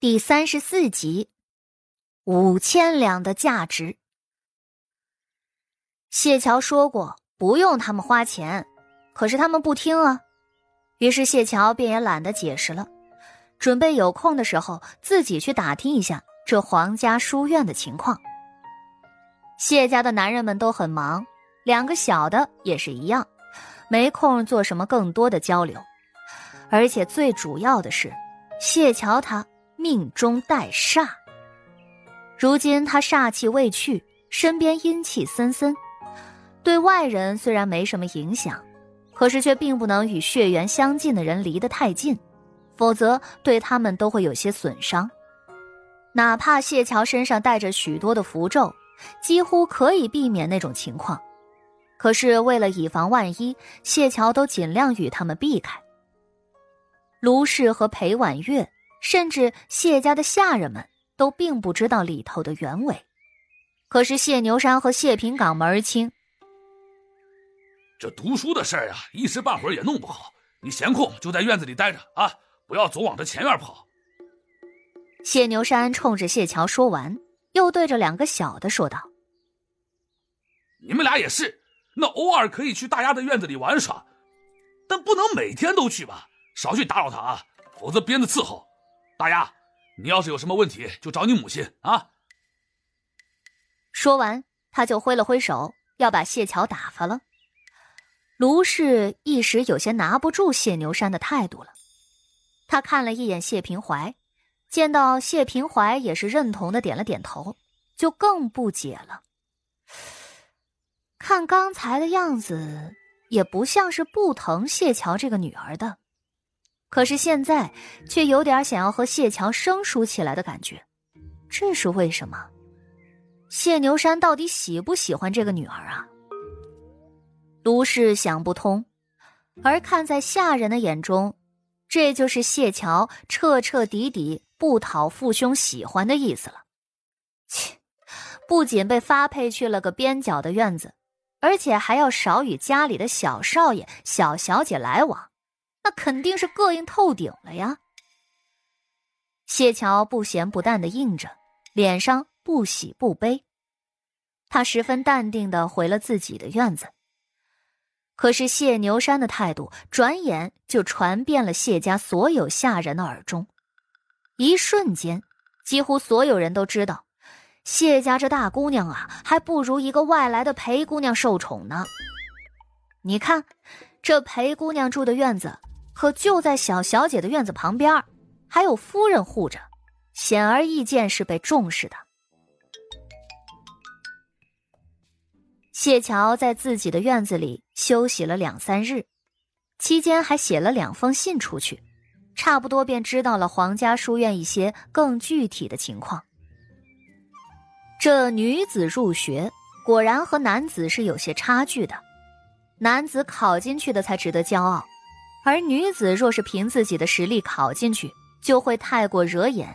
第三十四集，五千两的价值。谢桥说过不用他们花钱，可是他们不听啊。于是谢桥便也懒得解释了，准备有空的时候自己去打听一下这皇家书院的情况。谢家的男人们都很忙，两个小的也是一样。没空做什么更多的交流，而且最主要的是，谢桥他命中带煞。如今他煞气未去，身边阴气森森，对外人虽然没什么影响，可是却并不能与血缘相近的人离得太近，否则对他们都会有些损伤。哪怕谢桥身上带着许多的符咒，几乎可以避免那种情况。可是为了以防万一，谢桥都尽量与他们避开。卢氏和裴婉月，甚至谢家的下人们都并不知道里头的原委。可是谢牛山和谢平岗门儿清，这读书的事儿啊，一时半会儿也弄不好。你闲空就在院子里待着啊，不要总往这前院跑。谢牛山冲着谢桥说完，又对着两个小的说道：“你们俩也是。”那偶尔可以去大丫的院子里玩耍，但不能每天都去吧？少去打扰他啊，否则鞭子伺候。大丫，你要是有什么问题，就找你母亲啊。说完，他就挥了挥手，要把谢桥打发了。卢氏一时有些拿不住谢牛山的态度了，他看了一眼谢平怀，见到谢平怀也是认同的点了点头，就更不解了。看刚才的样子，也不像是不疼谢桥这个女儿的，可是现在却有点想要和谢桥生疏起来的感觉，这是为什么？谢牛山到底喜不喜欢这个女儿啊？卢氏想不通，而看在下人的眼中，这就是谢桥彻彻底底不讨父兄喜欢的意思了。切，不仅被发配去了个边角的院子。而且还要少与家里的小少爷、小小姐来往，那肯定是膈应透顶了呀。谢桥不咸不淡的应着，脸上不喜不悲，他十分淡定的回了自己的院子。可是谢牛山的态度，转眼就传遍了谢家所有下人的耳中，一瞬间，几乎所有人都知道。谢家这大姑娘啊，还不如一个外来的裴姑娘受宠呢。你看，这裴姑娘住的院子可就在小小姐的院子旁边，还有夫人护着，显而易见是被重视的。谢桥在自己的院子里休息了两三日，期间还写了两封信出去，差不多便知道了皇家书院一些更具体的情况。这女子入学果然和男子是有些差距的，男子考进去的才值得骄傲，而女子若是凭自己的实力考进去，就会太过惹眼，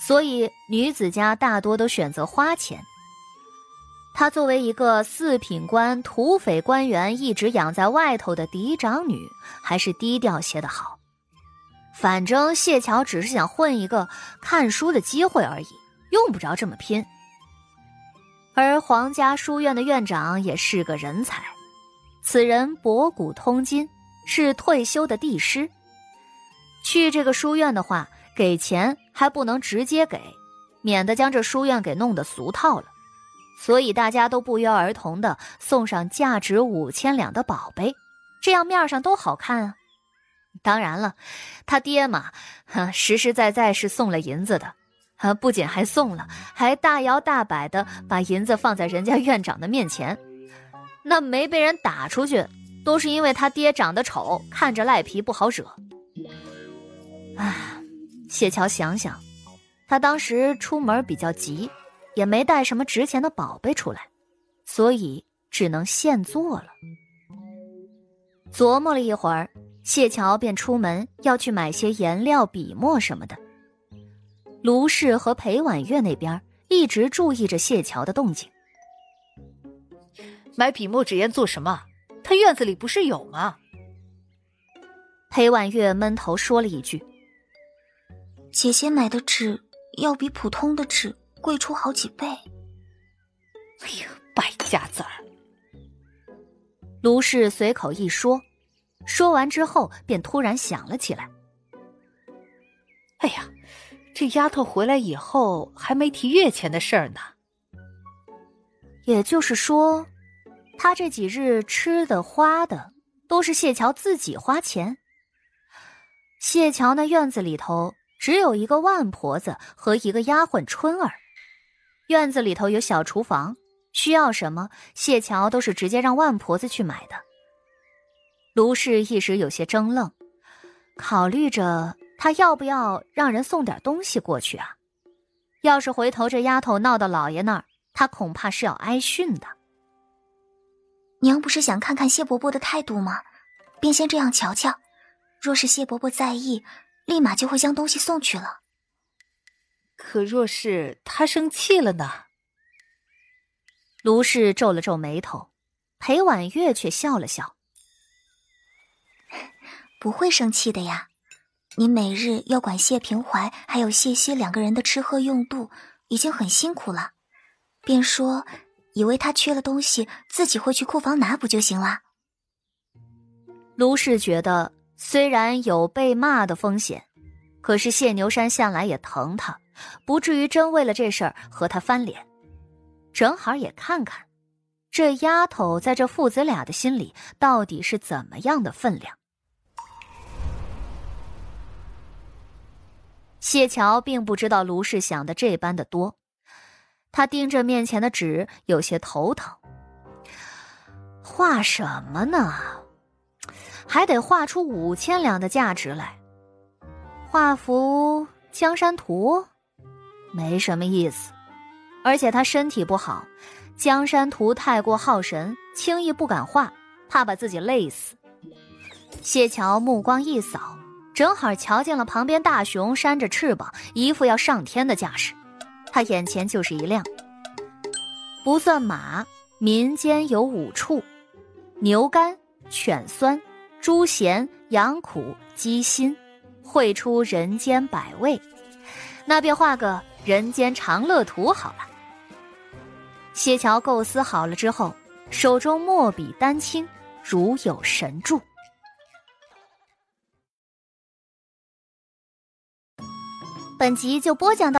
所以女子家大多都选择花钱。她作为一个四品官、土匪官员，一直养在外头的嫡长女，还是低调些的好。反正谢桥只是想混一个看书的机会而已，用不着这么拼。而皇家书院的院长也是个人才，此人博古通今，是退休的帝师。去这个书院的话，给钱还不能直接给，免得将这书院给弄得俗套了。所以大家都不约而同的送上价值五千两的宝贝，这样面上都好看啊。当然了，他爹嘛，哈实实在在是送了银子的。啊！不仅还送了，还大摇大摆的把银子放在人家院长的面前。那没被人打出去，都是因为他爹长得丑，看着赖皮不好惹。唉，谢桥想想，他当时出门比较急，也没带什么值钱的宝贝出来，所以只能现做了。琢磨了一会儿，谢桥便出门要去买些颜料、笔墨什么的。卢氏和裴婉月那边一直注意着谢桥的动静。买笔墨纸砚做什么？他院子里不是有吗？裴婉月闷头说了一句。姐姐买的纸要比普通的纸贵出好几倍。哎呀，败家子儿！卢氏随口一说，说完之后便突然想了起来。哎呀，这丫头回来以后还没提月钱的事儿呢。也就是说，她这几日吃的花的都是谢桥自己花钱。谢桥那院子里头只有一个万婆子和一个丫鬟春儿，院子里头有小厨房，需要什么谢桥都是直接让万婆子去买的。卢氏一时有些怔愣，考虑着他要不要让人送点东西过去啊？要是回头这丫头闹到老爷那儿，他恐怕是要挨训的。娘不是想看看谢伯伯的态度吗？便先这样瞧瞧。若是谢伯伯在意，立马就会将东西送去了。可若是他生气了呢？卢氏皱了皱眉头，裴婉月却笑了笑：“ 不会生气的呀。你每日要管谢平怀还有谢希两个人的吃喝用度，已经很辛苦了。便说，以为他缺了东西，自己会去库房拿，不就行了？”卢氏觉得。虽然有被骂的风险，可是谢牛山向来也疼他，不至于真为了这事儿和他翻脸。正好也看看，这丫头在这父子俩的心里到底是怎么样的分量。谢桥并不知道卢氏想的这般的多，他盯着面前的纸，有些头疼。画什么呢？还得画出五千两的价值来，画幅江山图，没什么意思。而且他身体不好，江山图太过耗神，轻易不敢画，怕把自己累死。谢桥目光一扫，正好瞧见了旁边大熊扇着翅膀，一副要上天的架势。他眼前就是一亮，不算马，民间有五畜：牛肝、犬酸。猪咸、羊苦、鸡辛，绘出人间百味，那便画个人间长乐图好了。谢桥构思好了之后，手中墨笔丹青，如有神助。本集就播讲到，